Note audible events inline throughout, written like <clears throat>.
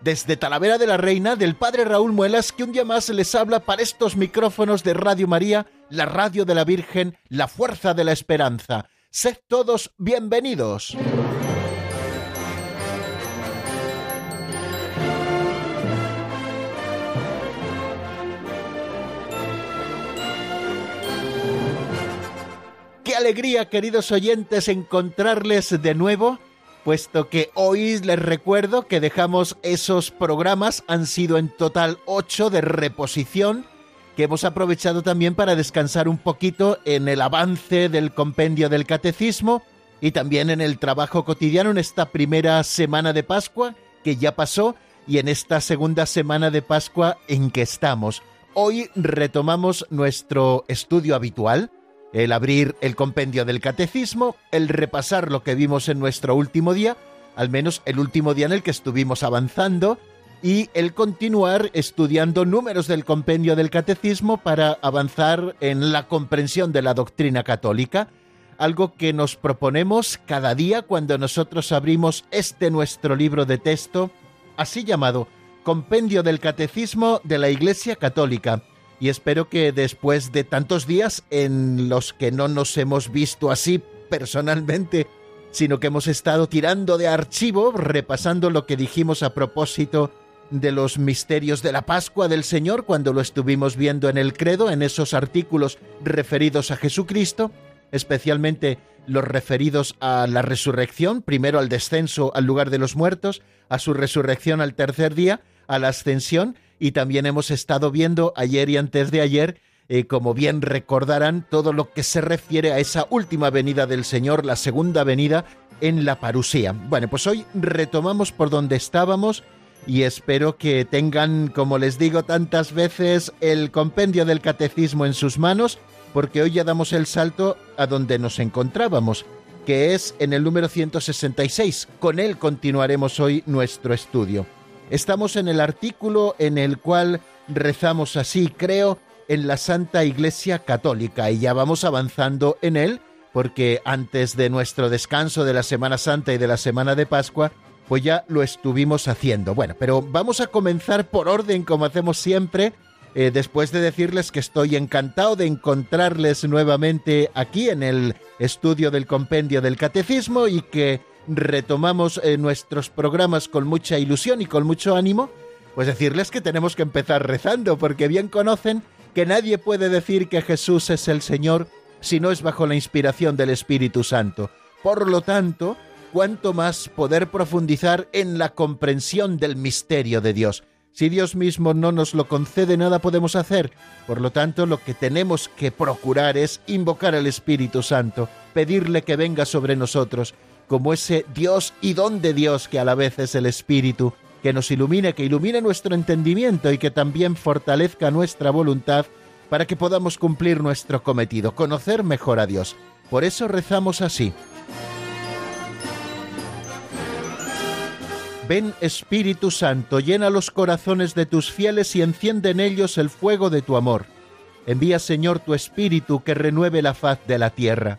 desde Talavera de la Reina del Padre Raúl Muelas, que un día más les habla para estos micrófonos de Radio María, la radio de la Virgen, la fuerza de la esperanza. Sed todos bienvenidos. Qué alegría, queridos oyentes, encontrarles de nuevo puesto que hoy les recuerdo que dejamos esos programas, han sido en total ocho de reposición, que hemos aprovechado también para descansar un poquito en el avance del compendio del catecismo y también en el trabajo cotidiano en esta primera semana de Pascua que ya pasó y en esta segunda semana de Pascua en que estamos. Hoy retomamos nuestro estudio habitual, el abrir el compendio del catecismo, el repasar lo que vimos en nuestro último día, al menos el último día en el que estuvimos avanzando, y el continuar estudiando números del compendio del catecismo para avanzar en la comprensión de la doctrina católica, algo que nos proponemos cada día cuando nosotros abrimos este nuestro libro de texto, así llamado Compendio del Catecismo de la Iglesia Católica, y espero que después de tantos días en los que no nos hemos visto así personalmente, sino que hemos estado tirando de archivo, repasando lo que dijimos a propósito de los misterios de la Pascua del Señor cuando lo estuvimos viendo en el credo, en esos artículos referidos a Jesucristo, especialmente los referidos a la resurrección, primero al descenso al lugar de los muertos, a su resurrección al tercer día, a la ascensión y también hemos estado viendo ayer y antes de ayer, eh, como bien recordarán, todo lo que se refiere a esa última venida del Señor, la segunda venida en la parusía. Bueno, pues hoy retomamos por donde estábamos y espero que tengan, como les digo tantas veces, el compendio del catecismo en sus manos, porque hoy ya damos el salto a donde nos encontrábamos, que es en el número 166. Con él continuaremos hoy nuestro estudio. Estamos en el artículo en el cual rezamos así, creo, en la Santa Iglesia Católica y ya vamos avanzando en él porque antes de nuestro descanso de la Semana Santa y de la Semana de Pascua, pues ya lo estuvimos haciendo. Bueno, pero vamos a comenzar por orden como hacemos siempre, eh, después de decirles que estoy encantado de encontrarles nuevamente aquí en el estudio del compendio del catecismo y que retomamos eh, nuestros programas con mucha ilusión y con mucho ánimo, pues decirles que tenemos que empezar rezando, porque bien conocen que nadie puede decir que Jesús es el Señor si no es bajo la inspiración del Espíritu Santo. Por lo tanto, cuanto más poder profundizar en la comprensión del misterio de Dios. Si Dios mismo no nos lo concede, nada podemos hacer. Por lo tanto, lo que tenemos que procurar es invocar al Espíritu Santo, pedirle que venga sobre nosotros, como ese Dios y don de Dios que a la vez es el Espíritu, que nos ilumine, que ilumine nuestro entendimiento y que también fortalezca nuestra voluntad para que podamos cumplir nuestro cometido, conocer mejor a Dios. Por eso rezamos así. Ven Espíritu Santo, llena los corazones de tus fieles y enciende en ellos el fuego de tu amor. Envía Señor tu Espíritu que renueve la faz de la tierra.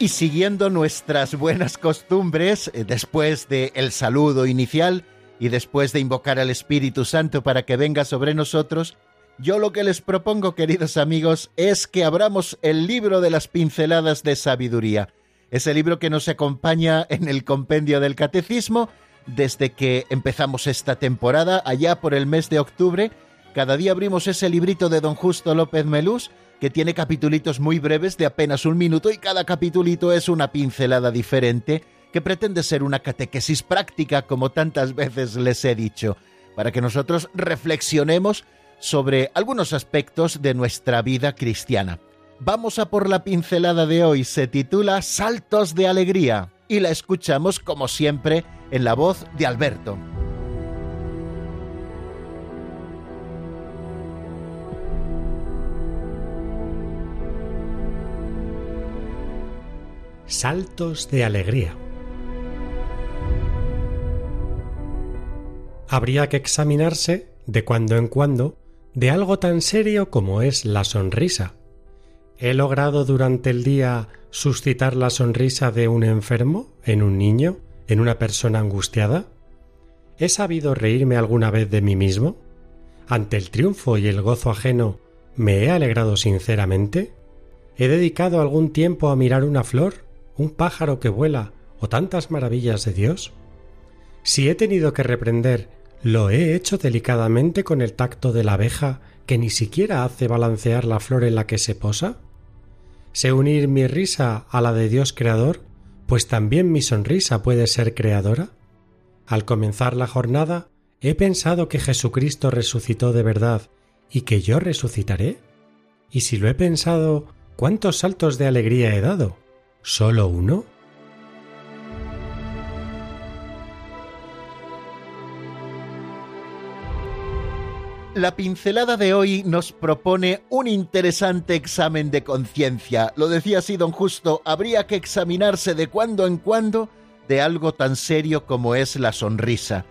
Y siguiendo nuestras buenas costumbres, eh, después del el saludo inicial y después de invocar al Espíritu Santo para que venga sobre nosotros, yo lo que les propongo, queridos amigos, es que abramos el libro de las pinceladas de sabiduría, ese libro que nos acompaña en el compendio del catecismo desde que empezamos esta temporada, allá por el mes de octubre. Cada día abrimos ese librito de don Justo López Melús, que tiene capitulitos muy breves de apenas un minuto y cada capitulito es una pincelada diferente que pretende ser una catequesis práctica, como tantas veces les he dicho, para que nosotros reflexionemos sobre algunos aspectos de nuestra vida cristiana. Vamos a por la pincelada de hoy, se titula Saltos de Alegría y la escuchamos como siempre en la voz de Alberto. Saltos de Alegría. Habría que examinarse de cuando en cuando de algo tan serio como es la sonrisa. ¿He logrado durante el día suscitar la sonrisa de un enfermo, en un niño, en una persona angustiada? ¿He sabido reírme alguna vez de mí mismo? ¿Ante el triunfo y el gozo ajeno me he alegrado sinceramente? ¿He dedicado algún tiempo a mirar una flor, un pájaro que vuela o tantas maravillas de Dios? Si he tenido que reprender lo he hecho delicadamente con el tacto de la abeja que ni siquiera hace balancear la flor en la que se posa? ¿Sé unir mi risa a la de Dios creador? Pues también mi sonrisa puede ser creadora. Al comenzar la jornada, he pensado que Jesucristo resucitó de verdad y que yo resucitaré. Y si lo he pensado, ¿cuántos saltos de alegría he dado? ¿Solo uno? La pincelada de hoy nos propone un interesante examen de conciencia. Lo decía así don Justo, habría que examinarse de cuando en cuando de algo tan serio como es la sonrisa.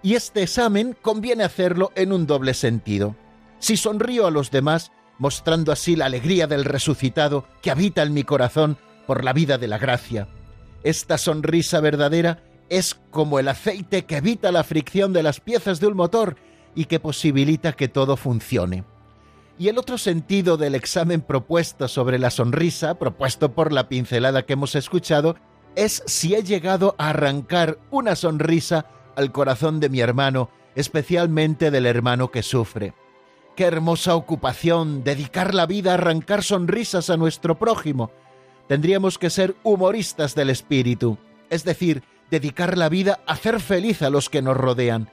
Y este examen conviene hacerlo en un doble sentido. Si sonrío a los demás, mostrando así la alegría del resucitado que habita en mi corazón por la vida de la gracia. Esta sonrisa verdadera es como el aceite que evita la fricción de las piezas de un motor y que posibilita que todo funcione. Y el otro sentido del examen propuesto sobre la sonrisa, propuesto por la pincelada que hemos escuchado, es si he llegado a arrancar una sonrisa al corazón de mi hermano, especialmente del hermano que sufre. Qué hermosa ocupación dedicar la vida a arrancar sonrisas a nuestro prójimo. Tendríamos que ser humoristas del espíritu, es decir, dedicar la vida a hacer feliz a los que nos rodean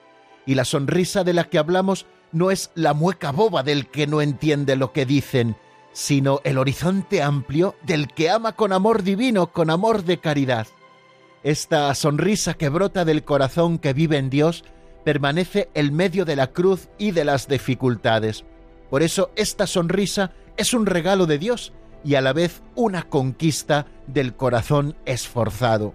y la sonrisa de la que hablamos no es la mueca boba del que no entiende lo que dicen, sino el horizonte amplio del que ama con amor divino, con amor de caridad. Esta sonrisa que brota del corazón que vive en Dios permanece en medio de la cruz y de las dificultades. Por eso esta sonrisa es un regalo de Dios y a la vez una conquista del corazón esforzado.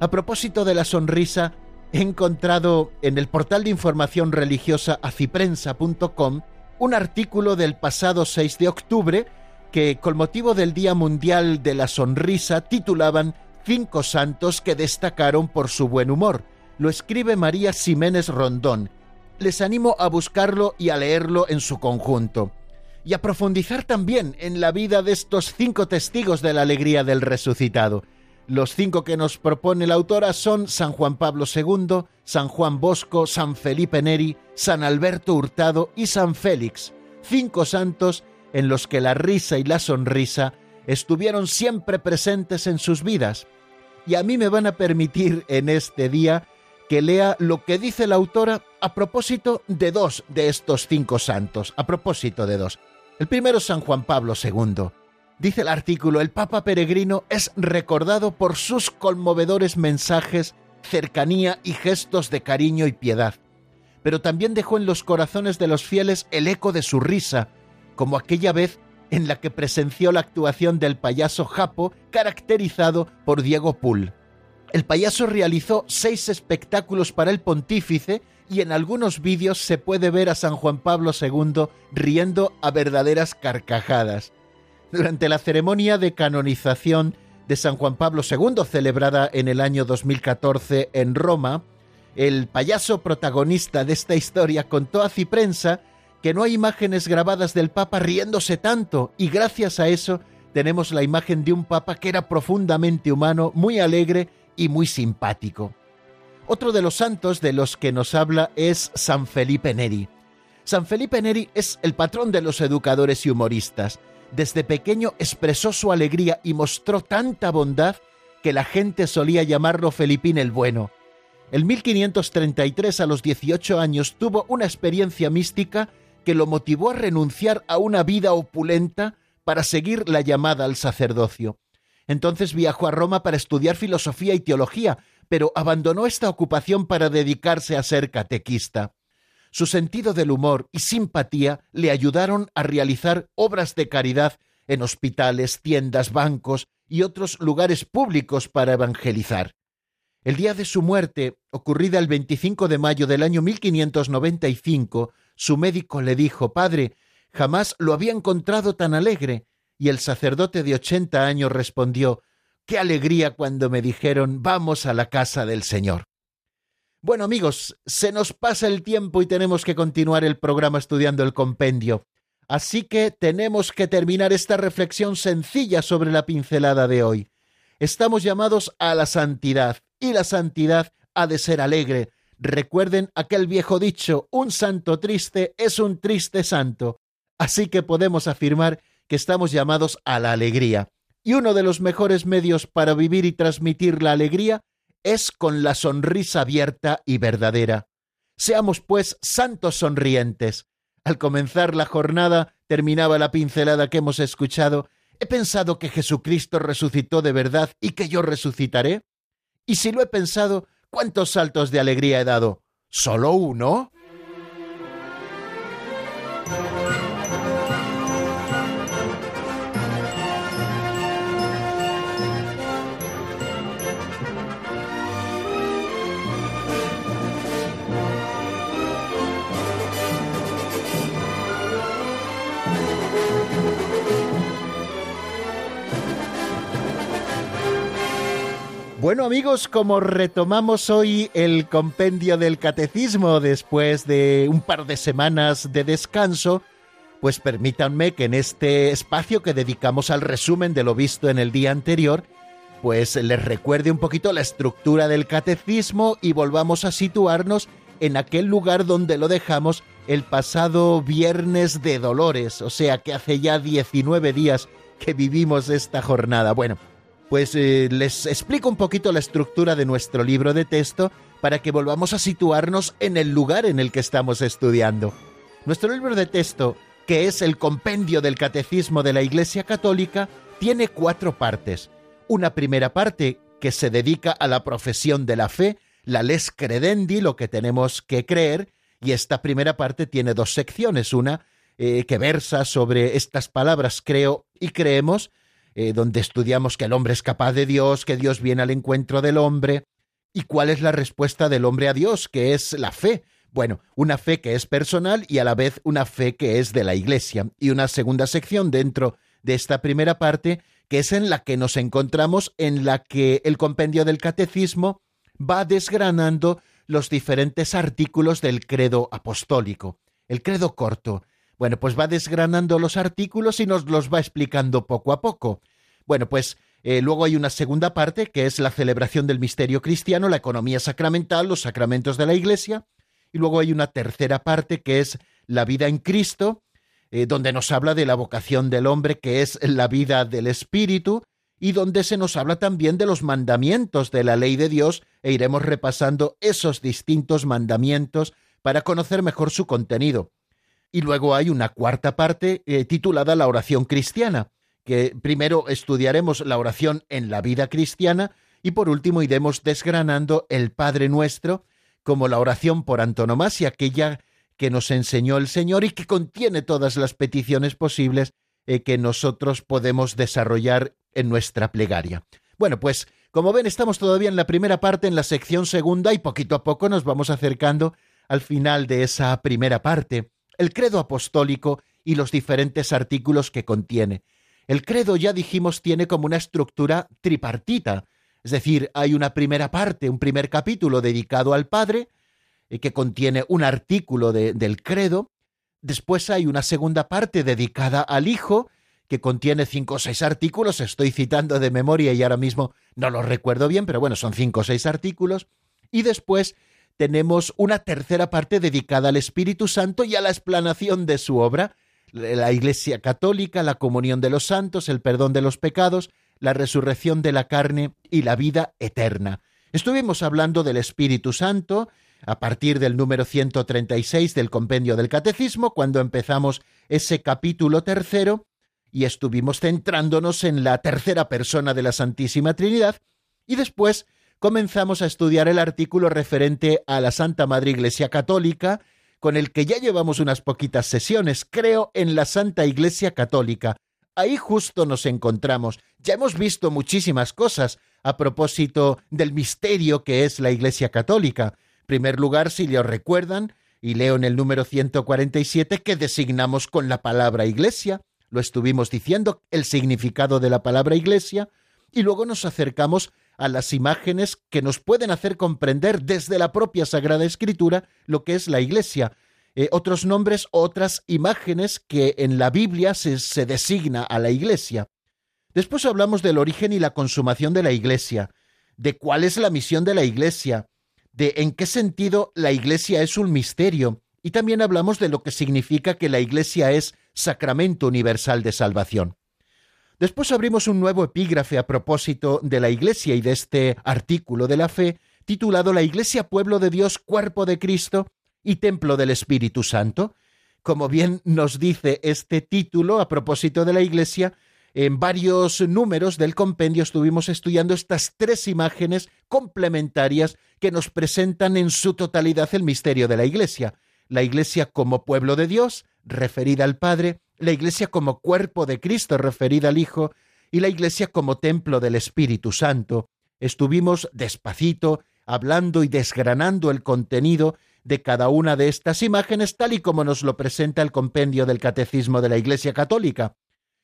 A propósito de la sonrisa, he encontrado en el portal de información religiosa aciprensa.com un artículo del pasado 6 de octubre que, con motivo del Día Mundial de la Sonrisa, titulaban Cinco santos que destacaron por su buen humor. Lo escribe María Ximénez Rondón. Les animo a buscarlo y a leerlo en su conjunto. Y a profundizar también en la vida de estos cinco testigos de la alegría del resucitado. Los cinco que nos propone la autora son San Juan Pablo II, San Juan Bosco, San Felipe Neri, San Alberto Hurtado y San Félix, cinco santos en los que la risa y la sonrisa estuvieron siempre presentes en sus vidas. Y a mí me van a permitir en este día que lea lo que dice la autora a propósito de dos de estos cinco santos, a propósito de dos. El primero San Juan Pablo II Dice el artículo, el Papa Peregrino es recordado por sus conmovedores mensajes, cercanía y gestos de cariño y piedad, pero también dejó en los corazones de los fieles el eco de su risa, como aquella vez en la que presenció la actuación del payaso Japo, caracterizado por Diego Pull. El payaso realizó seis espectáculos para el pontífice y en algunos vídeos se puede ver a San Juan Pablo II riendo a verdaderas carcajadas durante la ceremonia de canonización de San Juan Pablo II, celebrada en el año 2014 en Roma, el payaso protagonista de esta historia contó a Ciprensa que no hay imágenes grabadas del Papa riéndose tanto y gracias a eso tenemos la imagen de un Papa que era profundamente humano, muy alegre y muy simpático. Otro de los santos de los que nos habla es San Felipe Neri. San Felipe Neri es el patrón de los educadores y humoristas. Desde pequeño expresó su alegría y mostró tanta bondad que la gente solía llamarlo Felipín el Bueno. En 1533, a los 18 años, tuvo una experiencia mística que lo motivó a renunciar a una vida opulenta para seguir la llamada al sacerdocio. Entonces viajó a Roma para estudiar filosofía y teología, pero abandonó esta ocupación para dedicarse a ser catequista. Su sentido del humor y simpatía le ayudaron a realizar obras de caridad en hospitales, tiendas, bancos y otros lugares públicos para evangelizar. El día de su muerte, ocurrida el 25 de mayo del año 1595, su médico le dijo, Padre, jamás lo había encontrado tan alegre. Y el sacerdote de ochenta años respondió, Qué alegría cuando me dijeron, vamos a la casa del Señor. Bueno amigos, se nos pasa el tiempo y tenemos que continuar el programa estudiando el compendio. Así que tenemos que terminar esta reflexión sencilla sobre la pincelada de hoy. Estamos llamados a la santidad y la santidad ha de ser alegre. Recuerden aquel viejo dicho, un santo triste es un triste santo. Así que podemos afirmar que estamos llamados a la alegría. Y uno de los mejores medios para vivir y transmitir la alegría es con la sonrisa abierta y verdadera. Seamos, pues, santos sonrientes. Al comenzar la jornada, terminaba la pincelada que hemos escuchado, he pensado que Jesucristo resucitó de verdad y que yo resucitaré. Y si lo he pensado, ¿cuántos saltos de alegría he dado? ¿Solo uno? Bueno amigos, como retomamos hoy el compendio del catecismo después de un par de semanas de descanso, pues permítanme que en este espacio que dedicamos al resumen de lo visto en el día anterior, pues les recuerde un poquito la estructura del catecismo y volvamos a situarnos en aquel lugar donde lo dejamos el pasado viernes de Dolores, o sea que hace ya 19 días que vivimos esta jornada. Bueno, pues eh, les explico un poquito la estructura de nuestro libro de texto para que volvamos a situarnos en el lugar en el que estamos estudiando. Nuestro libro de texto, que es el compendio del Catecismo de la Iglesia Católica, tiene cuatro partes. Una primera parte que se dedica a la profesión de la fe, la les credendi, lo que tenemos que creer, y esta primera parte tiene dos secciones, una eh, que versa sobre estas palabras creo y creemos, eh, donde estudiamos que el hombre es capaz de Dios, que Dios viene al encuentro del hombre, y cuál es la respuesta del hombre a Dios, que es la fe. Bueno, una fe que es personal y a la vez una fe que es de la Iglesia. Y una segunda sección dentro de esta primera parte, que es en la que nos encontramos, en la que el compendio del catecismo va desgranando los diferentes artículos del credo apostólico. El credo corto, bueno, pues va desgranando los artículos y nos los va explicando poco a poco. Bueno, pues eh, luego hay una segunda parte que es la celebración del misterio cristiano, la economía sacramental, los sacramentos de la Iglesia. Y luego hay una tercera parte que es la vida en Cristo, eh, donde nos habla de la vocación del hombre, que es la vida del Espíritu, y donde se nos habla también de los mandamientos de la ley de Dios, e iremos repasando esos distintos mandamientos para conocer mejor su contenido. Y luego hay una cuarta parte eh, titulada La oración cristiana, que primero estudiaremos la oración en la vida cristiana y por último iremos desgranando el Padre Nuestro como la oración por antonomasia, aquella que nos enseñó el Señor y que contiene todas las peticiones posibles eh, que nosotros podemos desarrollar en nuestra plegaria. Bueno, pues como ven, estamos todavía en la primera parte, en la sección segunda, y poquito a poco nos vamos acercando al final de esa primera parte el credo apostólico y los diferentes artículos que contiene. El credo, ya dijimos, tiene como una estructura tripartita, es decir, hay una primera parte, un primer capítulo dedicado al Padre, eh, que contiene un artículo del credo, después hay una segunda parte dedicada al Hijo, que contiene cinco o seis artículos, estoy citando de memoria y ahora mismo no los recuerdo bien, pero bueno, son cinco o seis artículos, Y después tenemos una tercera parte dedicada al Espíritu Santo y a la explanación de su obra, la Iglesia Católica, la comunión de los santos, el perdón de los pecados, la resurrección de la carne y la vida eterna. Estuvimos hablando del Espíritu Santo a partir del número 136 del compendio del Catecismo, cuando empezamos ese capítulo tercero, y estuvimos centrándonos en la tercera persona de la Santísima Trinidad, y después comenzamos a estudiar el artículo referente a la Santa Madre Iglesia Católica, con el que ya llevamos unas poquitas sesiones, creo, en la Santa Iglesia Católica. Ahí justo nos encontramos. Ya hemos visto muchísimas cosas a propósito del misterio que es la Iglesia Católica. En primer lugar, si lo recuerdan, y leo en el número 147 que designamos con la palabra Iglesia. Lo estuvimos diciendo, el significado de la palabra Iglesia, y luego nos acercamos a las imágenes que nos pueden hacer comprender desde la propia Sagrada Escritura lo que es la Iglesia. Eh, otros nombres, otras imágenes que en la Biblia se, se designa a la Iglesia. Después hablamos del origen y la consumación de la Iglesia, de cuál es la misión de la Iglesia, de en qué sentido la Iglesia es un misterio, y también hablamos de lo que significa que la Iglesia es sacramento universal de salvación. Después abrimos un nuevo epígrafe a propósito de la Iglesia y de este artículo de la fe, titulado La Iglesia Pueblo de Dios, Cuerpo de Cristo y Templo del Espíritu Santo. Como bien nos dice este título a propósito de la Iglesia, en varios números del compendio estuvimos estudiando estas tres imágenes complementarias que nos presentan en su totalidad el misterio de la Iglesia. La Iglesia como pueblo de Dios, referida al Padre, la Iglesia como cuerpo de Cristo referida al Hijo y la Iglesia como templo del Espíritu Santo. Estuvimos despacito hablando y desgranando el contenido de cada una de estas imágenes tal y como nos lo presenta el compendio del Catecismo de la Iglesia Católica.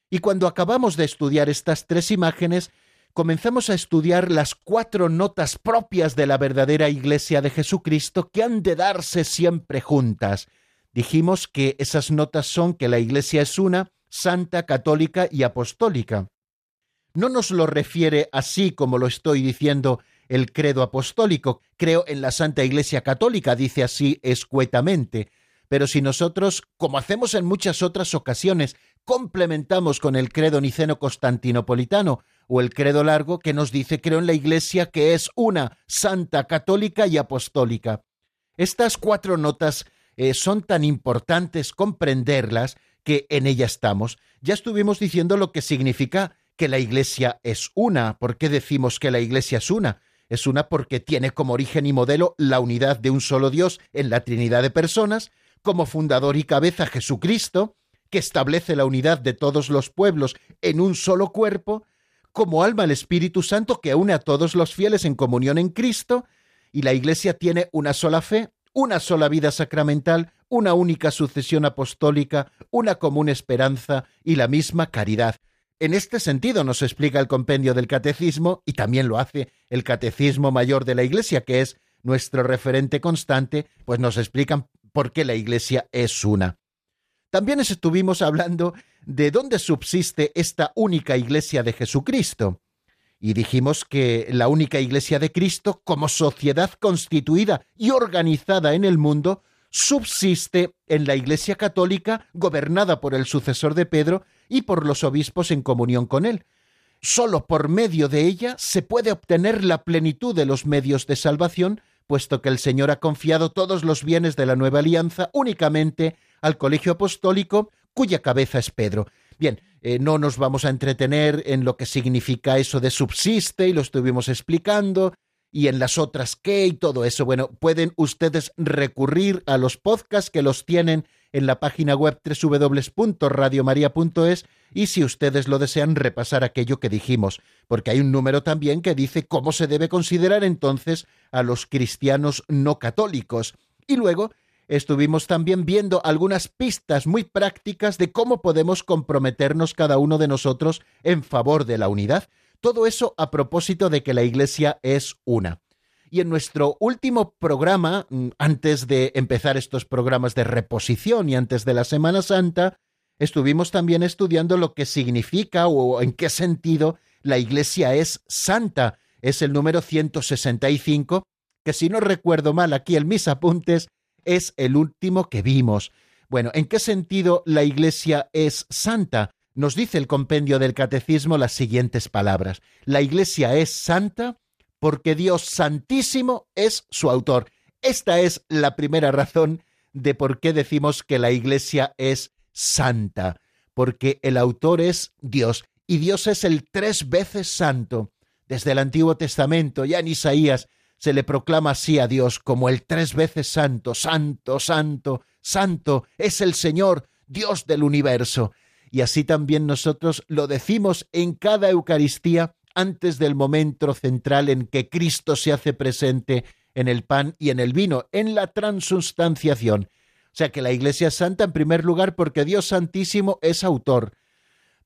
Y cuando acabamos de estudiar estas tres imágenes, comenzamos a estudiar las cuatro notas propias de la verdadera Iglesia de Jesucristo que han de darse siempre juntas, dijimos que esas notas son que la Iglesia es una, santa, católica y apostólica. No nos lo refiere así como lo estoy diciendo el credo apostólico. Creo en la Santa Iglesia Católica, dice así escuetamente. Pero si nosotros, como hacemos en muchas otras ocasiones, complementamos con el credo niceno constantinopolitano o el credo largo que nos dice creo en la Iglesia que es una, santa, católica y apostólica. Estas cuatro notas eh, son tan importantes comprenderlas que en ella estamos. Ya estuvimos diciendo lo que significa que la Iglesia es una. ¿Por qué decimos que la Iglesia es una? Es una porque tiene como origen y modelo la unidad de un solo Dios en la Trinidad de personas, como fundador y cabeza Jesucristo, que establece la unidad de todos los pueblos en un solo cuerpo, como alma el Espíritu Santo que une a todos los fieles en comunión en Cristo, y la Iglesia tiene una sola fe, una sola vida sacramental, una única sucesión apostólica, una común esperanza y la misma caridad. En este sentido nos explica el compendio del Catecismo, y también lo hace el Catecismo Mayor de la Iglesia, que es nuestro referente constante, pues nos explican por qué la Iglesia es una. También estuvimos hablando de dónde subsiste esta única Iglesia de Jesucristo y dijimos que la única Iglesia de Cristo, como sociedad constituida y organizada en el mundo, subsiste en la Iglesia católica gobernada por el sucesor de Pedro y por los obispos en comunión con él. Solo por medio de ella se puede obtener la plenitud de los medios de salvación, puesto que el Señor ha confiado todos los bienes de la nueva alianza únicamente al colegio apostólico, cuya cabeza es Pedro. Bien, eh, no nos vamos a entretener en lo que significa eso de subsiste y lo estuvimos explicando y en las otras qué y todo eso. Bueno, pueden ustedes recurrir a los podcasts que los tienen en la página web www.radiomaria.es y si ustedes lo desean repasar aquello que dijimos, porque hay un número también que dice cómo se debe considerar entonces a los cristianos no católicos. Y luego estuvimos también viendo algunas pistas muy prácticas de cómo podemos comprometernos cada uno de nosotros en favor de la unidad. Todo eso a propósito de que la Iglesia es una. Y en nuestro último programa, mm, antes de empezar estos programas de reposición y antes de la Semana Santa, estuvimos también estudiando lo que significa o en qué sentido la Iglesia es santa. Es el número 165 que si no recuerdo mal aquí en mis apuntes, es el último que vimos. Bueno, ¿en qué sentido la Iglesia es santa? Nos dice el compendio del Catecismo las siguientes palabras. La Iglesia es santa porque Dios Santísimo es su autor. Esta es la primera razón de por qué decimos que la Iglesia es santa, porque el autor es Dios y Dios es el tres veces santo. Desde el Antiguo Testamento, ya en Isaías, se le proclama así a Dios como el tres veces santo, santo, santo, santo, es el Señor, Dios del universo. Y así también nosotros lo decimos en cada Eucaristía antes del momento central en que Cristo se hace presente en el pan y en el vino, en la transustanciación. O sea que la Iglesia es santa en primer lugar porque Dios Santísimo es autor,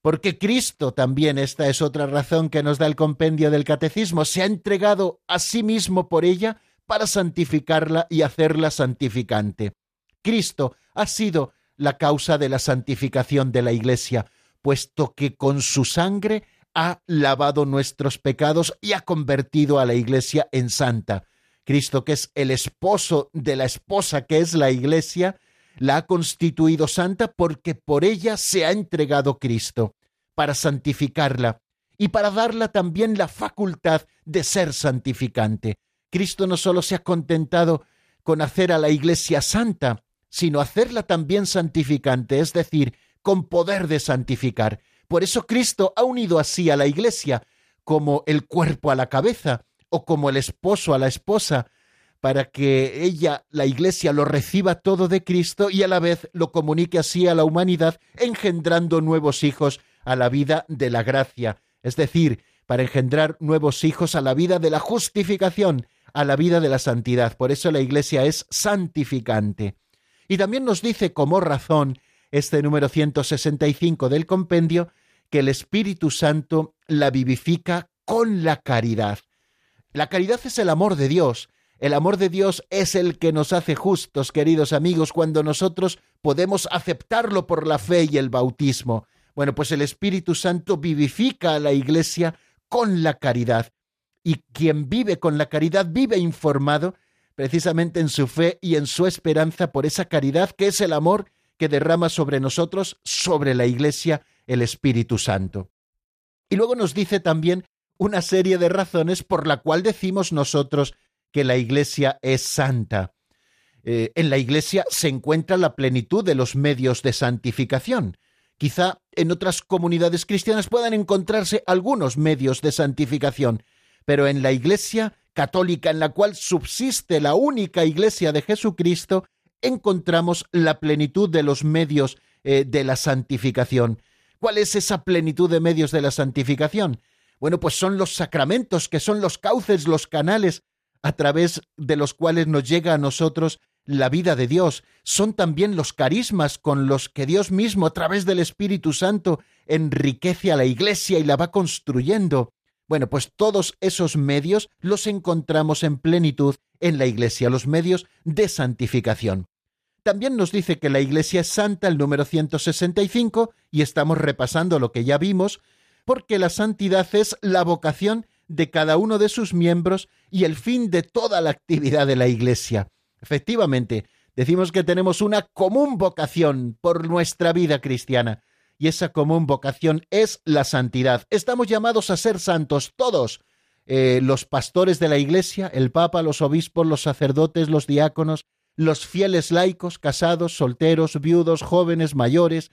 porque Cristo también, esta es otra razón que nos da el compendio del Catecismo, se ha entregado a sí mismo por ella para santificarla y hacerla santificante. Cristo ha sido la causa de la santificación de la Iglesia, puesto que con su sangre ha lavado nuestros pecados y ha convertido a la Iglesia en santa. Cristo, que es el esposo de la esposa que es la Iglesia, la ha constituido santa porque por ella se ha entregado Cristo, para santificarla y para darla también la facultad de ser santificante. Cristo no solo se ha contentado con hacer a la Iglesia santa, sino hacerla también santificante, es decir, con poder de santificar. Por eso Cristo ha unido así a la Iglesia como el cuerpo a la cabeza, o como el esposo a la esposa, para que ella, la Iglesia, lo reciba todo de Cristo y a la vez lo comunique así a la humanidad, engendrando nuevos hijos a la vida de la gracia, es decir, para engendrar nuevos hijos a la vida de la justificación, a la vida de la santidad. Por eso la Iglesia es santificante. Y también nos dice como razón este número 165 del compendio que el Espíritu Santo la vivifica con la caridad. La caridad es el amor de Dios. El amor de Dios es el que nos hace justos, queridos amigos, cuando nosotros podemos aceptarlo por la fe y el bautismo. Bueno, pues el Espíritu Santo vivifica a la Iglesia con la caridad. Y quien vive con la caridad vive informado precisamente en su fe y en su esperanza por esa caridad que es el amor que derrama sobre nosotros, sobre la Iglesia, el Espíritu Santo. Y luego nos dice también una serie de razones por la cual decimos nosotros que la Iglesia es santa. Eh, en la Iglesia se encuentra la plenitud de los medios de santificación. Quizá en otras comunidades cristianas puedan encontrarse algunos medios de santificación, pero en la Iglesia católica en la cual subsiste la única Iglesia de Jesucristo, encontramos la plenitud de los medios eh, de la santificación. ¿Cuál es esa plenitud de medios de la santificación? Bueno, pues son los sacramentos, que son los cauces, los canales a través de los cuales nos llega a nosotros la vida de Dios. Son también los carismas con los que Dios mismo, a través del Espíritu Santo, enriquece a la Iglesia y la va construyendo. Bueno, pues todos esos medios los encontramos en plenitud en la Iglesia, los medios de santificación. También nos dice que la Iglesia es santa, el número 165, y estamos repasando lo que ya vimos, porque la santidad es la vocación de cada uno de sus miembros y el fin de toda la actividad de la Iglesia. Efectivamente, decimos que tenemos una común vocación por nuestra vida cristiana, y esa común vocación es la santidad. Estamos llamados a ser santos todos, eh, los pastores de la Iglesia, el Papa, los obispos, los sacerdotes, los diáconos, los fieles laicos, casados, solteros, viudos, jóvenes, mayores,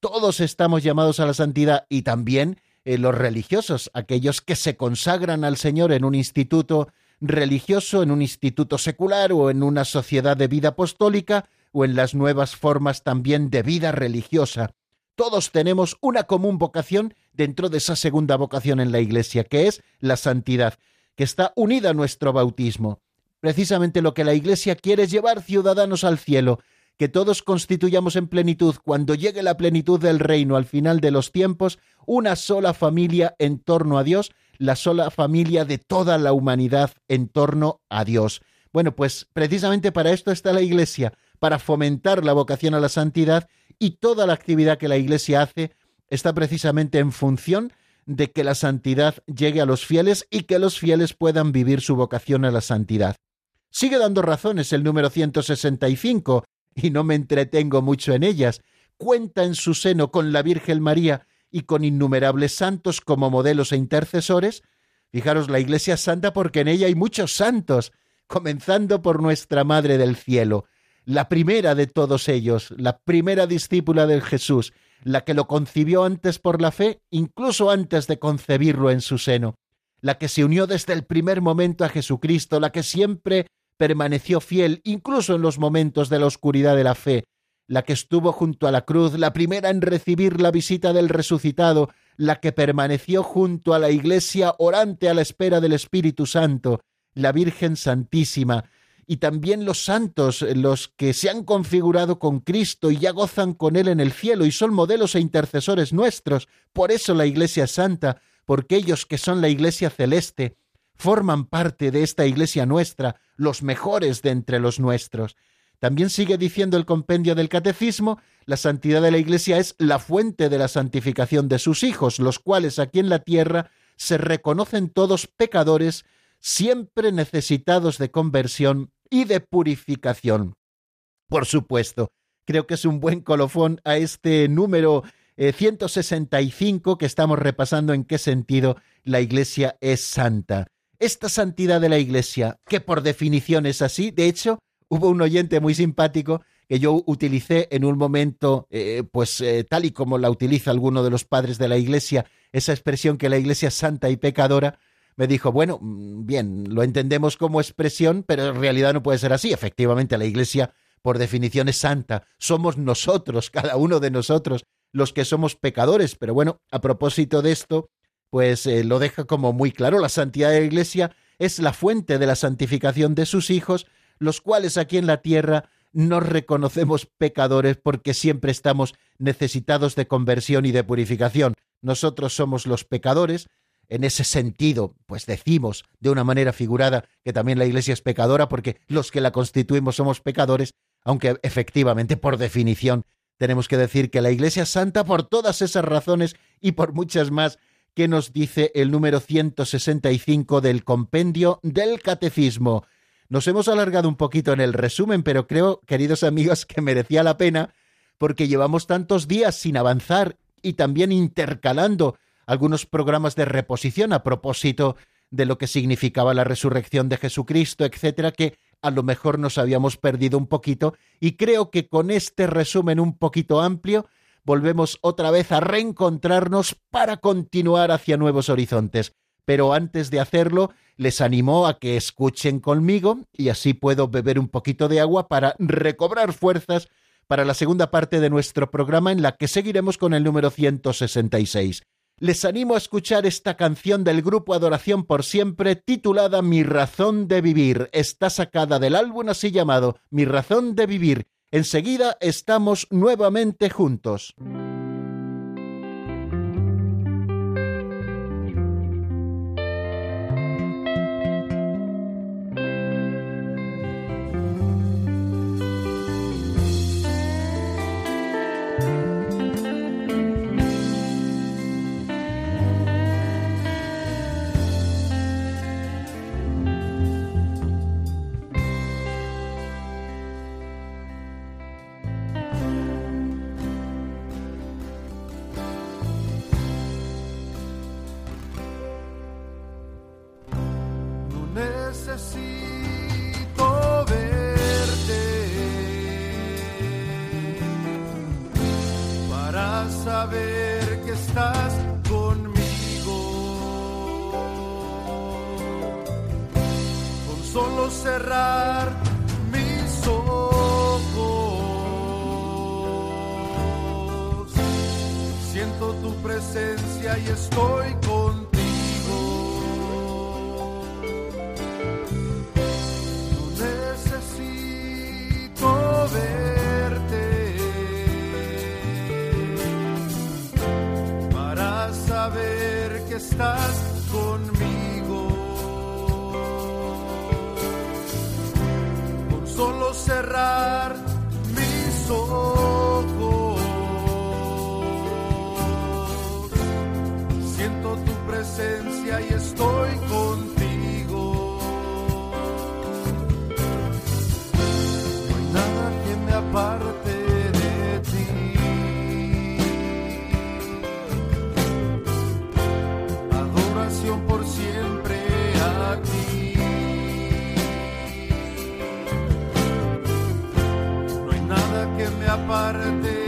todos estamos llamados a la santidad y también eh, los religiosos, aquellos que se consagran al Señor en un instituto religioso, en un instituto secular o en una sociedad de vida apostólica o en las nuevas formas también de vida religiosa. Todos tenemos una común vocación dentro de esa segunda vocación en la Iglesia, que es la santidad, que está unida a nuestro bautismo. Precisamente lo que la Iglesia quiere es llevar ciudadanos al cielo, que todos constituyamos en plenitud, cuando llegue la plenitud del reino al final de los tiempos, una sola familia en torno a Dios, la sola familia de toda la humanidad en torno a Dios. Bueno, pues precisamente para esto está la Iglesia, para fomentar la vocación a la santidad y toda la actividad que la Iglesia hace está precisamente en función de que la santidad llegue a los fieles y que los fieles puedan vivir su vocación a la santidad. Sigue dando razones el número 165, y no me entretengo mucho en ellas. Cuenta en su seno con la Virgen María y con innumerables santos como modelos e intercesores. Fijaros la Iglesia Santa porque en ella hay muchos santos, comenzando por nuestra Madre del Cielo, la primera de todos ellos, la primera discípula de Jesús, la que lo concibió antes por la fe, incluso antes de concebirlo en su seno, la que se unió desde el primer momento a Jesucristo, la que siempre permaneció fiel, incluso en los momentos de la oscuridad de la fe, la que estuvo junto a la cruz, la primera en recibir la visita del resucitado, la que permaneció junto a la iglesia orante a la espera del Espíritu Santo, la Virgen Santísima, y también los santos, los que se han configurado con Cristo y ya gozan con Él en el cielo y son modelos e intercesores nuestros. Por eso la Iglesia Santa, porque ellos que son la Iglesia Celeste, forman parte de esta Iglesia nuestra, los mejores de entre los nuestros. También sigue diciendo el compendio del Catecismo, la santidad de la Iglesia es la fuente de la santificación de sus hijos, los cuales aquí en la tierra se reconocen todos pecadores, siempre necesitados de conversión y de purificación. Por supuesto, creo que es un buen colofón a este número 165 eh, que estamos repasando en qué sentido la Iglesia es santa. Esta santidad de la Iglesia, que por definición es así, de hecho, hubo un oyente muy simpático que yo utilicé en un momento, eh, pues eh, tal y como la utiliza alguno de los padres de la Iglesia, esa expresión que la Iglesia es santa y pecadora, me dijo, bueno, mm, bien, lo entendemos como expresión, pero en realidad no puede ser así. Efectivamente, la Iglesia, por definición, es santa. Somos nosotros, <laughs> cada uno de nosotros, los que somos pecadores. Pero bueno, a propósito de esto, pues eh, lo deja como muy claro. La santidad de la Iglesia es la fuente de la santificación de sus hijos, los cuales aquí en la tierra nos reconocemos pecadores porque siempre estamos necesitados de conversión y de purificación. Nosotros somos los pecadores. En ese sentido, pues decimos de una manera figurada que también la Iglesia es pecadora porque los que la constituimos somos pecadores, aunque efectivamente por definición tenemos que decir que la Iglesia es santa por todas esas razones y por muchas más que nos dice el número 165 del compendio del Catecismo. Nos hemos alargado un poquito en el resumen, pero creo, queridos amigos, que merecía la pena porque llevamos tantos días sin avanzar y también intercalando algunos programas de reposición a propósito de lo que significaba la resurrección de Jesucristo, etcétera, que a lo mejor nos habíamos perdido un poquito y creo que con este resumen un poquito amplio volvemos otra vez a reencontrarnos para continuar hacia nuevos horizontes. Pero antes de hacerlo, les animo a que escuchen conmigo y así puedo beber un poquito de agua para recobrar fuerzas para la segunda parte de nuestro programa en la que seguiremos con el número 166. Les animo a escuchar esta canción del grupo Adoración por Siempre titulada Mi razón de vivir. Está sacada del álbum así llamado Mi razón de vivir Enseguida estamos nuevamente juntos. que me aparte.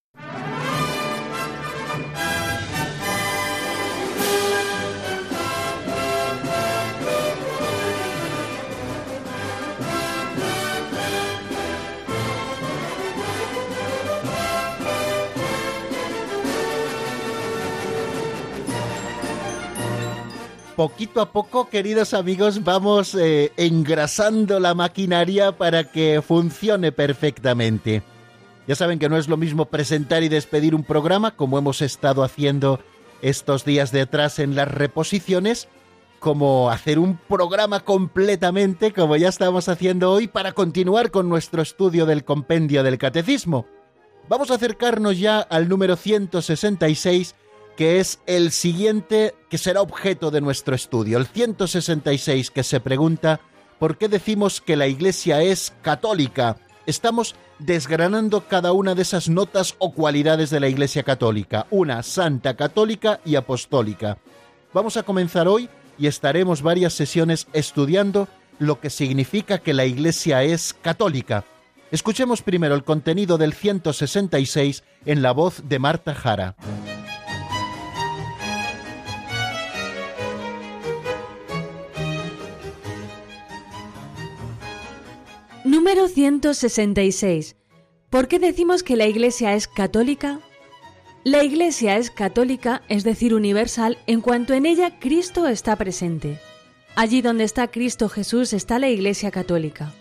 Poquito a poco, queridos amigos, vamos eh, engrasando la maquinaria para que funcione perfectamente. Ya saben que no es lo mismo presentar y despedir un programa, como hemos estado haciendo estos días de atrás en las reposiciones, como hacer un programa completamente, como ya estamos haciendo hoy, para continuar con nuestro estudio del compendio del catecismo. Vamos a acercarnos ya al número 166, que es el siguiente que será objeto de nuestro estudio. El 166 que se pregunta ¿por qué decimos que la Iglesia es católica? Estamos desgranando cada una de esas notas o cualidades de la Iglesia católica, una santa católica y apostólica. Vamos a comenzar hoy y estaremos varias sesiones estudiando lo que significa que la Iglesia es católica. Escuchemos primero el contenido del 166 en la voz de Marta Jara. Número 166. ¿Por qué decimos que la Iglesia es católica? La Iglesia es católica, es decir, universal, en cuanto en ella Cristo está presente. Allí donde está Cristo Jesús está la Iglesia católica.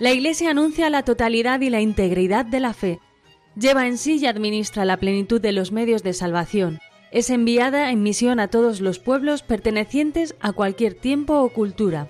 La Iglesia anuncia la totalidad y la integridad de la fe, lleva en sí y administra la plenitud de los medios de salvación, es enviada en misión a todos los pueblos pertenecientes a cualquier tiempo o cultura,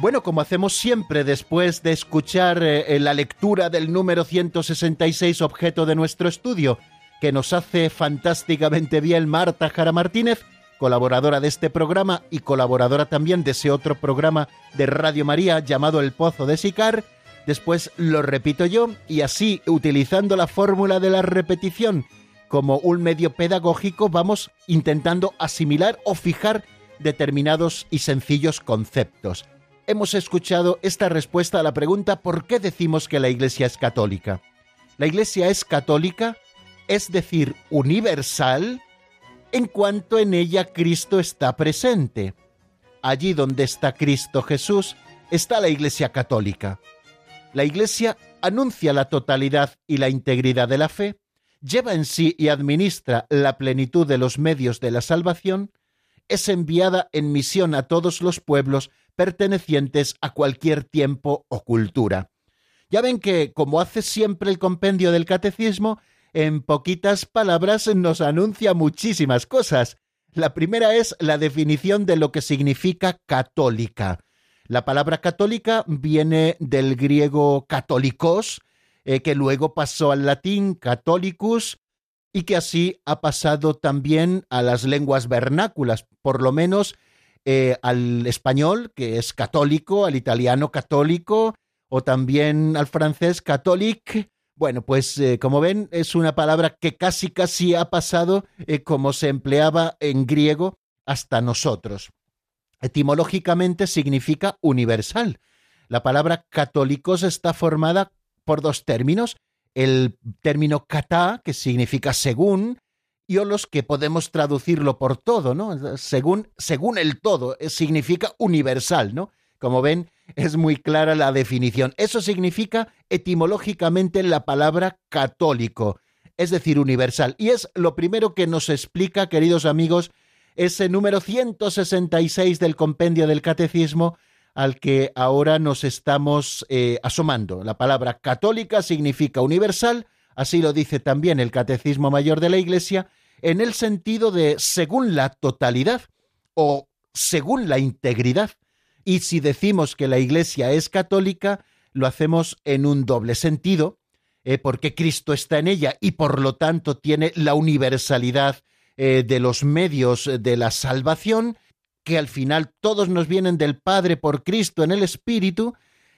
Bueno, como hacemos siempre después de escuchar eh, la lectura del número 166 objeto de nuestro estudio, que nos hace fantásticamente bien Marta Jara Martínez, colaboradora de este programa y colaboradora también de ese otro programa de Radio María llamado El Pozo de Sicar, después lo repito yo y así, utilizando la fórmula de la repetición como un medio pedagógico, vamos intentando asimilar o fijar determinados y sencillos conceptos hemos escuchado esta respuesta a la pregunta ¿por qué decimos que la Iglesia es católica? La Iglesia es católica, es decir, universal, en cuanto en ella Cristo está presente. Allí donde está Cristo Jesús está la Iglesia Católica. La Iglesia anuncia la totalidad y la integridad de la fe, lleva en sí y administra la plenitud de los medios de la salvación, es enviada en misión a todos los pueblos pertenecientes a cualquier tiempo o cultura. Ya ven que, como hace siempre el compendio del catecismo, en poquitas palabras nos anuncia muchísimas cosas. La primera es la definición de lo que significa católica. La palabra católica viene del griego católicos, eh, que luego pasó al latín catholicus y que así ha pasado también a las lenguas vernáculas, por lo menos eh, al español, que es católico, al italiano católico, o también al francés catholic. Bueno, pues eh, como ven, es una palabra que casi casi ha pasado eh, como se empleaba en griego hasta nosotros. Etimológicamente significa universal. La palabra católicos está formada por dos términos, el término kata, que significa según, y los que podemos traducirlo por todo, ¿no? Según, según el todo, eh, significa universal, ¿no? Como ven, es muy clara la definición. Eso significa etimológicamente la palabra católico, es decir, universal. Y es lo primero que nos explica, queridos amigos, ese número 166 del compendio del catecismo al que ahora nos estamos eh, asomando. La palabra católica significa universal, así lo dice también el Catecismo Mayor de la Iglesia, en el sentido de según la totalidad o según la integridad. Y si decimos que la Iglesia es católica, lo hacemos en un doble sentido, eh, porque Cristo está en ella y por lo tanto tiene la universalidad eh, de los medios de la salvación, que al final todos nos vienen del Padre por Cristo en el Espíritu,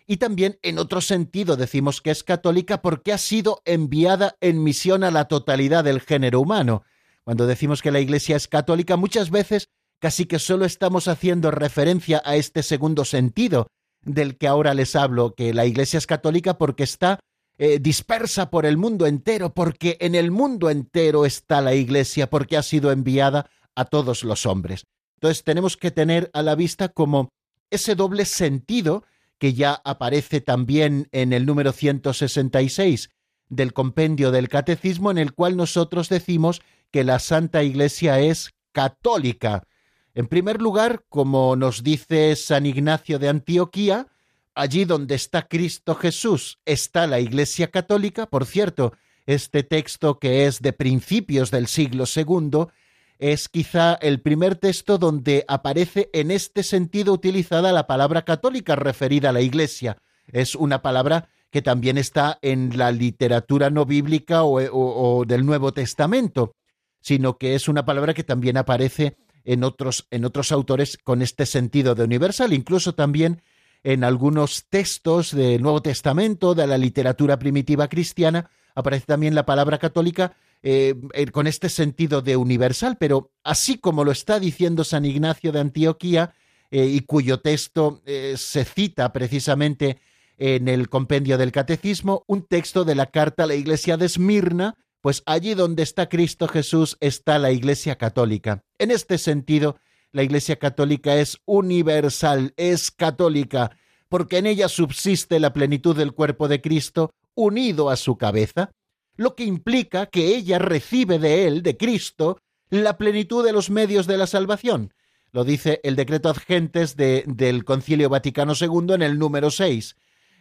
y también en otro sentido decimos que es católica porque ha sido enviada en misión a la totalidad del género humano. Cuando decimos que la Iglesia es católica, muchas veces casi que solo estamos haciendo referencia a este segundo sentido del que ahora les hablo, que la Iglesia es católica porque está eh, dispersa por el mundo entero, porque en el mundo entero está la Iglesia, porque ha sido enviada a todos los hombres. Entonces tenemos que tener a la vista como ese doble sentido que ya aparece también en el número 166 del compendio del catecismo, en el cual nosotros decimos que la Santa Iglesia es católica. En primer lugar, como nos dice San Ignacio de Antioquía, allí donde está Cristo Jesús está la Iglesia católica. Por cierto, este texto que es de principios del siglo II es quizá el primer texto donde aparece en este sentido utilizada la palabra católica referida a la Iglesia. Es una palabra que también está en la literatura no bíblica o, o del Nuevo Testamento sino que es una palabra que también aparece en otros, en otros autores con este sentido de universal, incluso también en algunos textos del Nuevo Testamento, de la literatura primitiva cristiana, aparece también la palabra católica eh, eh, con este sentido de universal, pero así como lo está diciendo San Ignacio de Antioquía, eh, y cuyo texto se cita precisamente en el compendio del Catecismo, un texto de la carta a la iglesia de Esmirna, pues allí donde está Cristo Jesús está la Iglesia Católica. En este sentido, la Iglesia Católica es universal, es católica, porque en ella subsiste la plenitud del cuerpo de Cristo unido a su cabeza, lo que implica que ella recibe de él, de Cristo, la plenitud de los medios de la salvación. Lo dice el decreto adgentes del Concilio Vaticano II en el número 6.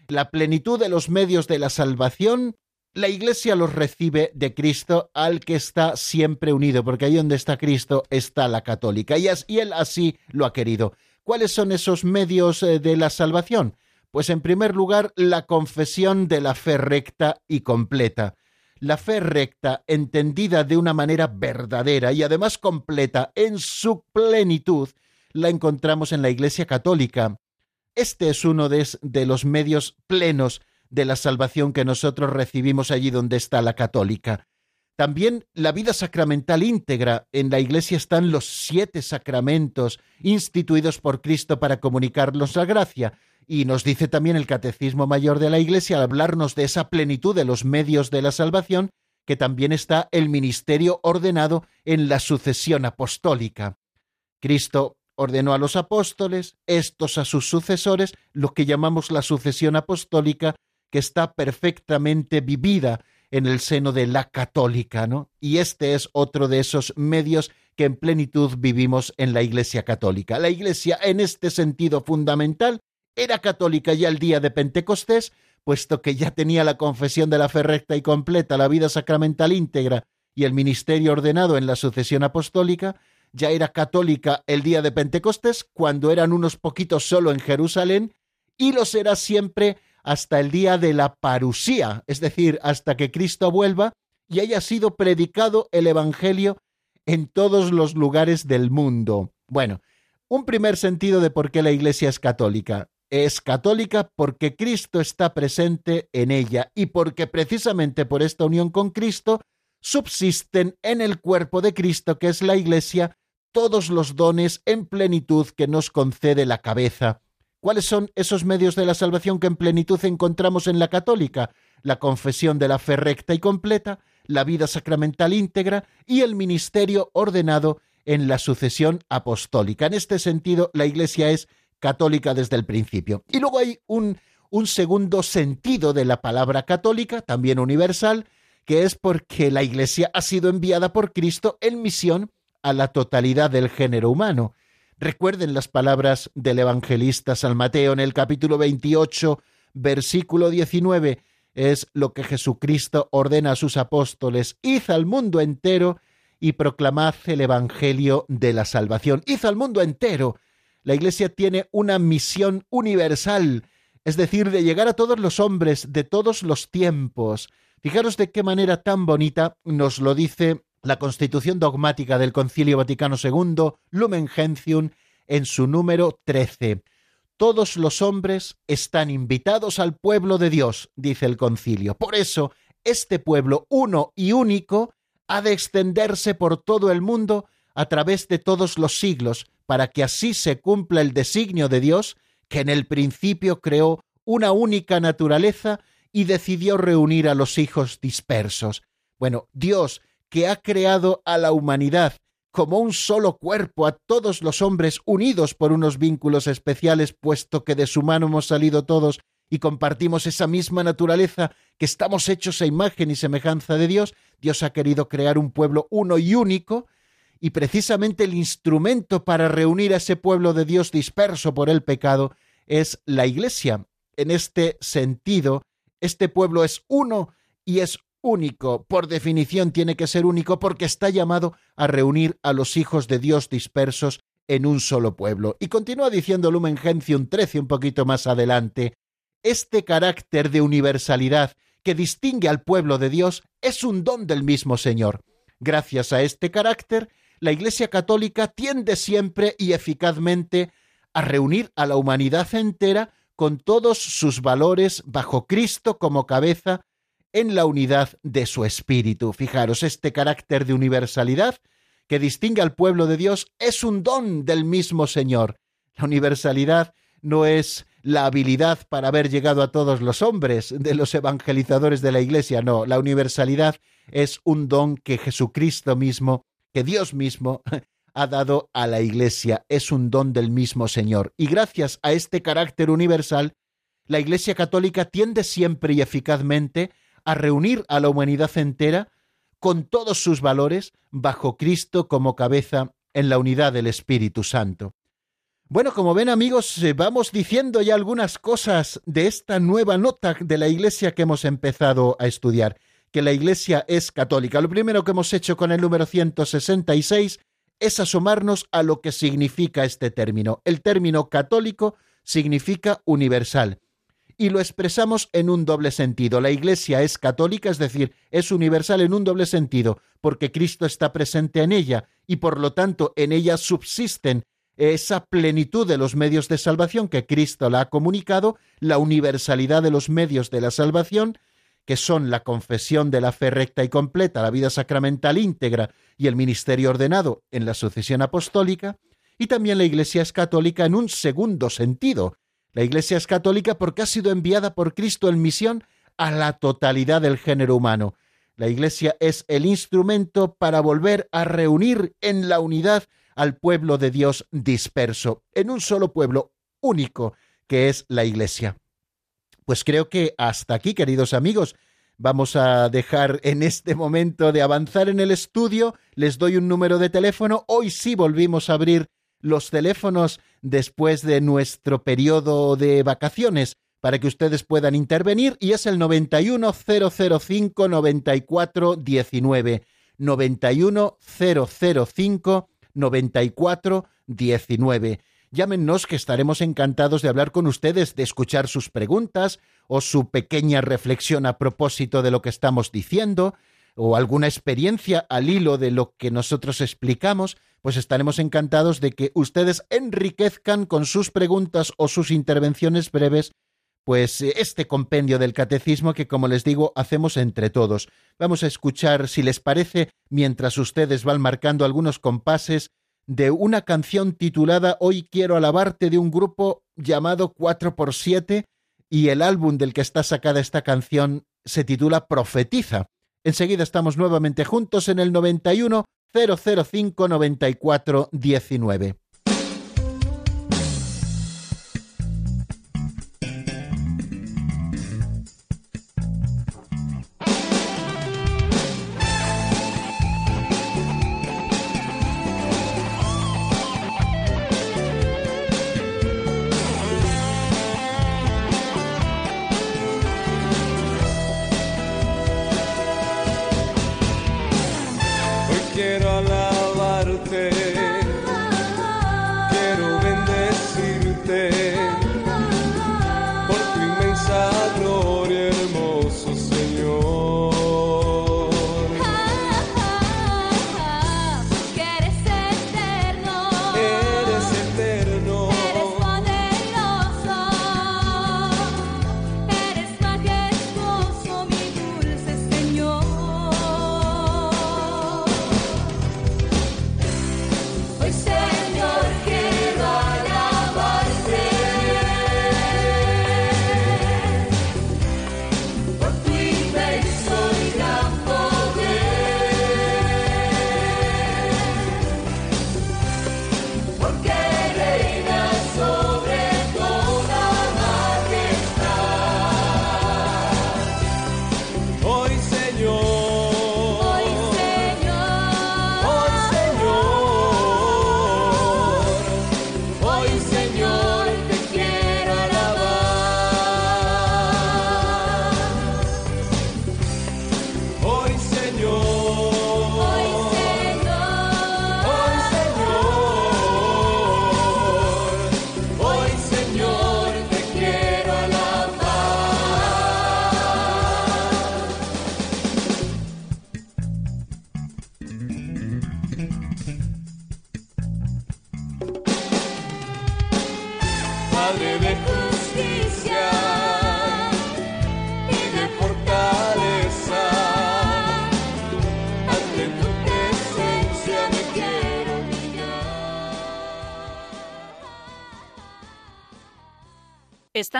La plenitud de los medios de la salvación la Iglesia los recibe de Cristo al que está siempre unido, porque ahí donde está Cristo está la católica, y, él así lo ha querido. ¿Cuáles son esos medios eh, de la salvación? Pues en primer lugar, la confesión de la fe recta y completa. La fe recta, entendida de una manera verdadera y además completa en su plenitud, la encontramos en la Iglesia Católica. Este es uno de, de los medios plenos de la salvación que nosotros recibimos allí donde está la católica. También la vida sacramental íntegra. En la Iglesia están los siete sacramentos instituidos por Cristo para comunicarnos la gracia. Y nos dice también el Catecismo Mayor de la Iglesia al hablarnos de esa plenitud de los medios de la salvación, que también está el ministerio ordenado en la sucesión apostólica. Cristo ordenó a los apóstoles, estos a sus sucesores, lo que llamamos la sucesión apostólica, que está perfectamente vivida en el seno de la católica, ¿no? Y este es otro de esos medios que en plenitud vivimos en la Iglesia católica. La Iglesia, en este sentido fundamental, era católica ya el día de Pentecostés, puesto que ya tenía la confesión de la fe recta y completa, la vida sacramental íntegra y el ministerio ordenado en la sucesión apostólica, ya era católica el día de Pentecostés, cuando eran unos poquitos solo en Jerusalén, y lo será siempre hasta el día de la parusía, es decir, hasta que Cristo vuelva y haya sido predicado el Evangelio en todos los lugares del mundo. Bueno, un primer sentido de por qué la Iglesia es católica. Es católica porque Cristo está presente en ella y porque precisamente por esta unión con Cristo subsisten en el cuerpo de Cristo, que es la Iglesia, todos los dones en plenitud que nos concede la cabeza. ¿Cuáles son esos medios de la salvación que en plenitud encontramos en la católica? La confesión de la fe recta y completa, la vida sacramental íntegra y el ministerio ordenado en la sucesión apostólica. En este sentido, la Iglesia es católica desde el principio. Y luego hay un, un segundo sentido de la palabra católica, también universal, que es porque la Iglesia ha sido enviada por Cristo en misión a la totalidad del género humano. Recuerden las palabras del evangelista San Mateo en el capítulo 28, versículo 19. Es lo que Jesucristo ordena a sus apóstoles. Id al mundo entero y proclamad el Evangelio de la salvación. Id al mundo entero. La Iglesia tiene una misión universal, es decir, de llegar a todos los hombres de todos los tiempos. Fijaros de qué manera tan bonita nos lo dice la Constitución dogmática del Concilio Vaticano II, Lumen Gentium, en su número 13. Todos los hombres están invitados al pueblo de Dios, dice el concilio. Por eso, este pueblo uno y único ha de extenderse por todo el mundo a través de todos los siglos, para que así se cumpla el designio de Dios, que en el principio creó una única naturaleza y decidió reunir a los hijos dispersos. Bueno, Dios que ha creado a la humanidad como un solo cuerpo, a todos los hombres unidos por unos vínculos especiales, puesto que de su mano hemos salido todos y compartimos esa misma naturaleza, que estamos hechos a imagen y semejanza de Dios, Dios ha querido crear un pueblo uno y único, y precisamente el instrumento para reunir a ese pueblo de Dios disperso por el pecado es la Iglesia. En este sentido, este pueblo es uno y es único, por definición tiene que ser único porque está llamado a reunir a los hijos de Dios dispersos en un solo pueblo. Y continúa diciendo Lumen Gentium 13 un poquito más adelante, este carácter de universalidad que distingue al pueblo de Dios es un don del mismo Señor. Gracias a este carácter, la Iglesia Católica tiende siempre y eficazmente a reunir a la humanidad entera con todos sus valores bajo Cristo como cabeza en la unidad de su espíritu. Fijaros, este carácter de universalidad que distingue al pueblo de Dios es un don del mismo Señor. La universalidad no es la habilidad para haber llegado a todos los hombres de los evangelizadores de la Iglesia, no, la universalidad es un don que Jesucristo mismo, que Dios mismo <laughs> ha dado a la Iglesia, es un don del mismo Señor. Y gracias a este carácter universal, la Iglesia católica tiende siempre y eficazmente a reunir a la humanidad entera con todos sus valores bajo Cristo como cabeza en la unidad del Espíritu Santo. Bueno, como ven amigos, eh, vamos diciendo ya algunas cosas de esta nueva nota de la Iglesia que hemos empezado a estudiar, que la Iglesia es católica. Lo primero que hemos hecho con el número 166 es asomarnos a lo que significa este término. El término católico significa universal y lo expresamos en un doble sentido. La Iglesia es católica, es decir, es universal en un doble sentido, porque Cristo está presente en ella y por lo tanto en ella subsisten esa plenitud de los medios de salvación que Cristo la ha comunicado, la universalidad de los medios de la salvación, que son la confesión de la fe recta y completa, la vida sacramental íntegra y el ministerio ordenado en la sucesión apostólica, y también la Iglesia es católica en un segundo sentido, la Iglesia es católica porque ha sido enviada por Cristo en misión a la totalidad del género humano. La Iglesia es el instrumento para volver a reunir en la unidad al pueblo de Dios disperso, en un solo pueblo único, que es la Iglesia. Pues creo que hasta aquí, queridos amigos, vamos a dejar en este momento de avanzar en el estudio. Les doy un número de teléfono. Hoy sí volvimos a abrir los teléfonos después de nuestro periodo de vacaciones para que ustedes puedan intervenir y es el 91005 9419 91005 9419. Llámenos que estaremos encantados de hablar con ustedes, de escuchar sus preguntas o su pequeña reflexión a propósito de lo que estamos diciendo o alguna experiencia al hilo de lo que nosotros explicamos, pues estaremos encantados de que ustedes enriquezcan con sus preguntas o sus intervenciones breves pues eh, este compendio del catecismo que, como les digo, hacemos entre todos. Vamos a escuchar, si les parece, mientras ustedes van marcando algunos compases, de una canción titulada Hoy quiero alabarte de un grupo llamado 4x7 y el álbum del que está sacada esta canción se titula Profetiza. Enseguida estamos nuevamente juntos en el 91 005 94 19.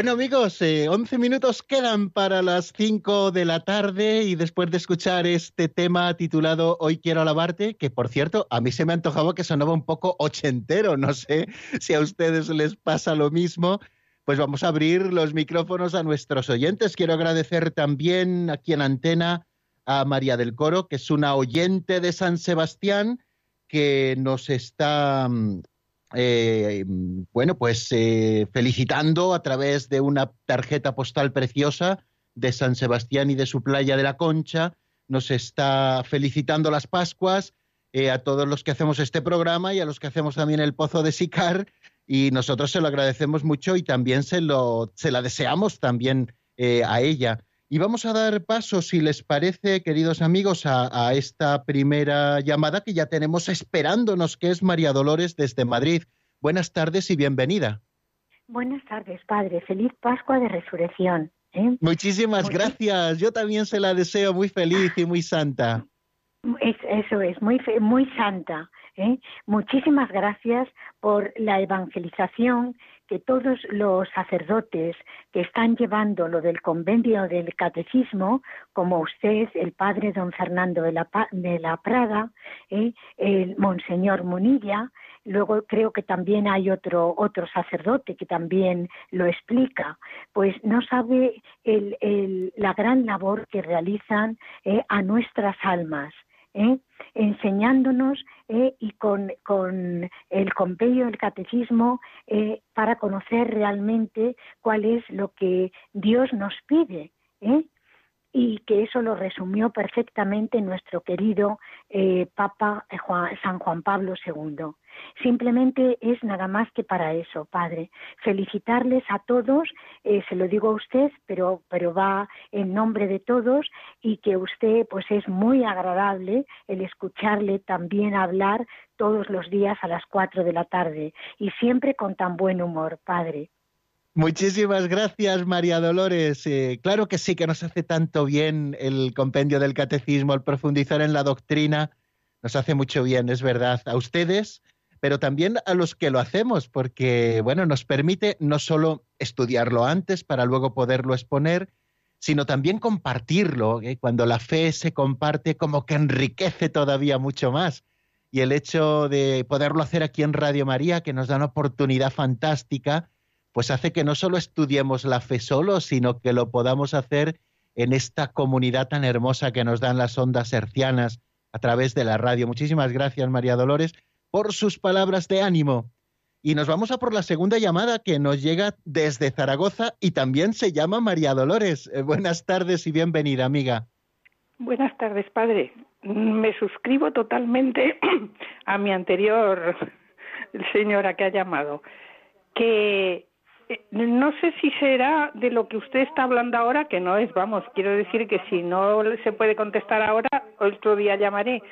Bueno amigos, eh, 11 minutos quedan para las 5 de la tarde y después de escuchar este tema titulado Hoy quiero alabarte, que por cierto a mí se me antojaba que sonaba un poco ochentero, no sé si a ustedes les pasa lo mismo, pues vamos a abrir los micrófonos a nuestros oyentes. Quiero agradecer también aquí en antena a María del Coro, que es una oyente de San Sebastián que nos está mm, eh, bueno, pues eh, felicitando a través de una tarjeta postal preciosa de San Sebastián y de su playa de la Concha. Nos está felicitando las Pascuas eh, a todos los que hacemos este programa y a los que hacemos también el Pozo de Sicar. Y nosotros se lo agradecemos mucho y también se, lo, se la deseamos también a ella. Y vamos a dar paso, si les parece, queridos amigos, a, esta primera llamada que ya tenemos esperándonos, que es María Dolores desde Madrid. Buenas tardes y bienvenida. Buenas tardes, Padre. Feliz Pascua de Resurrección. ¿eh? Muchísimas gracias. Yo también se la deseo muy feliz y muy santa. eso es, muy, muy santa. ¿eh? Muchísimas gracias por la evangelización que todos los sacerdotes que están llevando lo del convenio del catecismo, como usted, el padre don Fernando de la, de la Prada, ¿eh? el monseñor Munilla, luego creo que también hay otro, otro sacerdote que también lo explica, pues no sabe la gran labor que realizan ¿eh? a nuestras almas. ¿Eh? enseñándonos eh, y con, el compendio del catecismo eh, para conocer realmente cuál es lo que Dios nos pide. Y que eso lo resumió perfectamente nuestro querido Papa San Juan Pablo II. Simplemente es nada más que para eso, Padre. Felicitarles a todos, eh, se lo digo a usted, pero, pero va en nombre de todos y que usted pues es muy agradable el escucharle también hablar todos los días a las cuatro de la tarde y siempre con tan buen humor, Padre. Muchísimas gracias, María Dolores. Eh, claro que sí, que nos hace tanto bien el compendio del catecismo, el profundizar en la doctrina, nos hace mucho bien, es verdad. A ustedes, pero también a los que lo hacemos, porque, bueno, nos permite no solo estudiarlo antes para luego poderlo exponer, sino también compartirlo. ¿eh? Cuando la fe se comparte, como que enriquece todavía mucho más. Y el hecho de poderlo hacer aquí en Radio María, que nos da una oportunidad fantástica, pues hace que no solo estudiemos la fe solo, sino que lo podamos hacer en esta comunidad tan hermosa que nos dan las ondas hercianas a través de la radio. Muchísimas gracias, María Dolores por sus palabras de ánimo. Y nos vamos a por la segunda llamada que nos llega desde Zaragoza y también se llama María Dolores. Eh, buenas tardes y bienvenida, amiga. Buenas tardes, padre. Me suscribo totalmente <clears throat> a mi anterior señora que ha llamado. Que no sé si será de lo que usted está hablando ahora, que no es, vamos, quiero decir que si no se puede contestar ahora, otro día llamaré.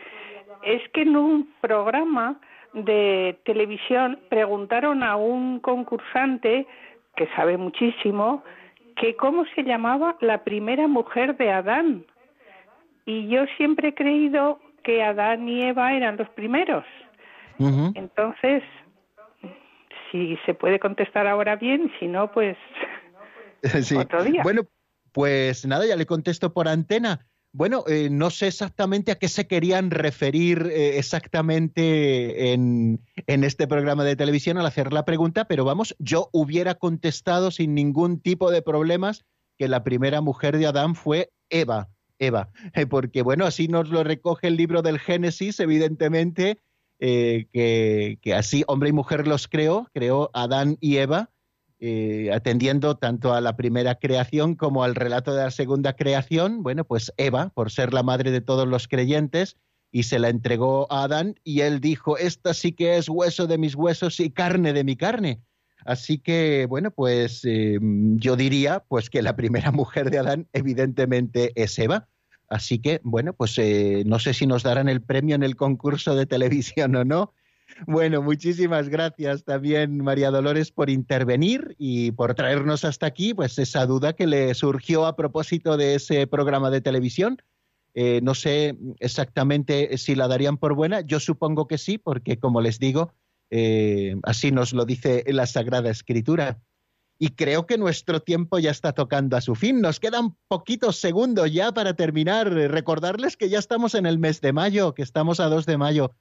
Es que en un programa de televisión preguntaron a un concursante que sabe muchísimo que cómo se llamaba la primera mujer de Adán. Y yo siempre he creído que Adán y Eva eran los primeros. Entonces, si se puede contestar ahora bien, si no, pues <laughs> otro día. Bueno, pues nada, ya le contesto por antena. Bueno, eh, no sé exactamente a qué se querían referir eh, exactamente en, en, este programa de televisión al hacer la pregunta, pero vamos, yo hubiera contestado sin ningún tipo de problemas que la primera mujer de Adán fue Eva, Eva, <laughs> porque bueno, así nos lo recoge el libro del Génesis, evidentemente, eh, que, así hombre y mujer los creó, creó Adán y Eva, eh, atendiendo tanto a la primera creación como al relato de la segunda creación, bueno, pues Eva, por ser la madre de todos los creyentes, y se la entregó a Adán, y él dijo, esta sí que es hueso de mis huesos y carne de mi carne. Así que, bueno, pues eh, yo diría pues que la primera <laughs> mujer de Adán evidentemente es Eva. Así que, bueno, pues eh, no sé si nos darán el premio en el concurso de televisión o no, bueno, muchísimas gracias también, María Dolores, por intervenir y por traernos hasta aquí, pues esa duda que le surgió a propósito de ese programa de televisión. Eh, no sé exactamente si la darían por buena, yo supongo que sí, porque como les digo, eh, así nos lo dice la Sagrada Escritura. Y creo que nuestro tiempo ya está tocando a su fin. Nos quedan poquitos segundos ya para terminar. Recordarles que ya estamos en el mes de mayo, que estamos a 2 de mayo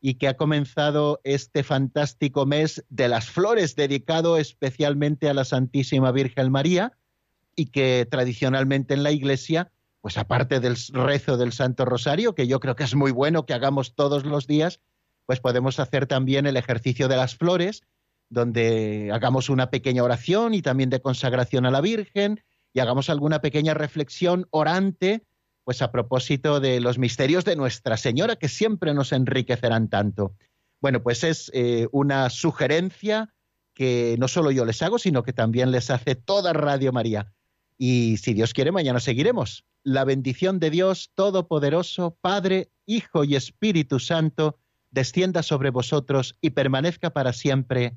y que ha comenzado este fantástico mes de las flores dedicado especialmente a la Santísima Virgen María y que tradicionalmente en la Iglesia, pues aparte del rezo del Santo Rosario, que yo creo que es muy bueno que hagamos todos los días, pues podemos hacer también el ejercicio de las flores donde hagamos una pequeña oración y también de consagración a la Virgen y hagamos alguna pequeña reflexión orante, pues a propósito de los misterios de Nuestra Señora que siempre nos enriquecerán tanto. Bueno, pues es eh, una sugerencia que no solo yo les hago, sino que también les hace toda Radio María. Y si Dios quiere, mañana seguiremos. La bendición de Dios Todopoderoso, Padre, Hijo y Espíritu Santo, descienda sobre vosotros y permanezca para siempre.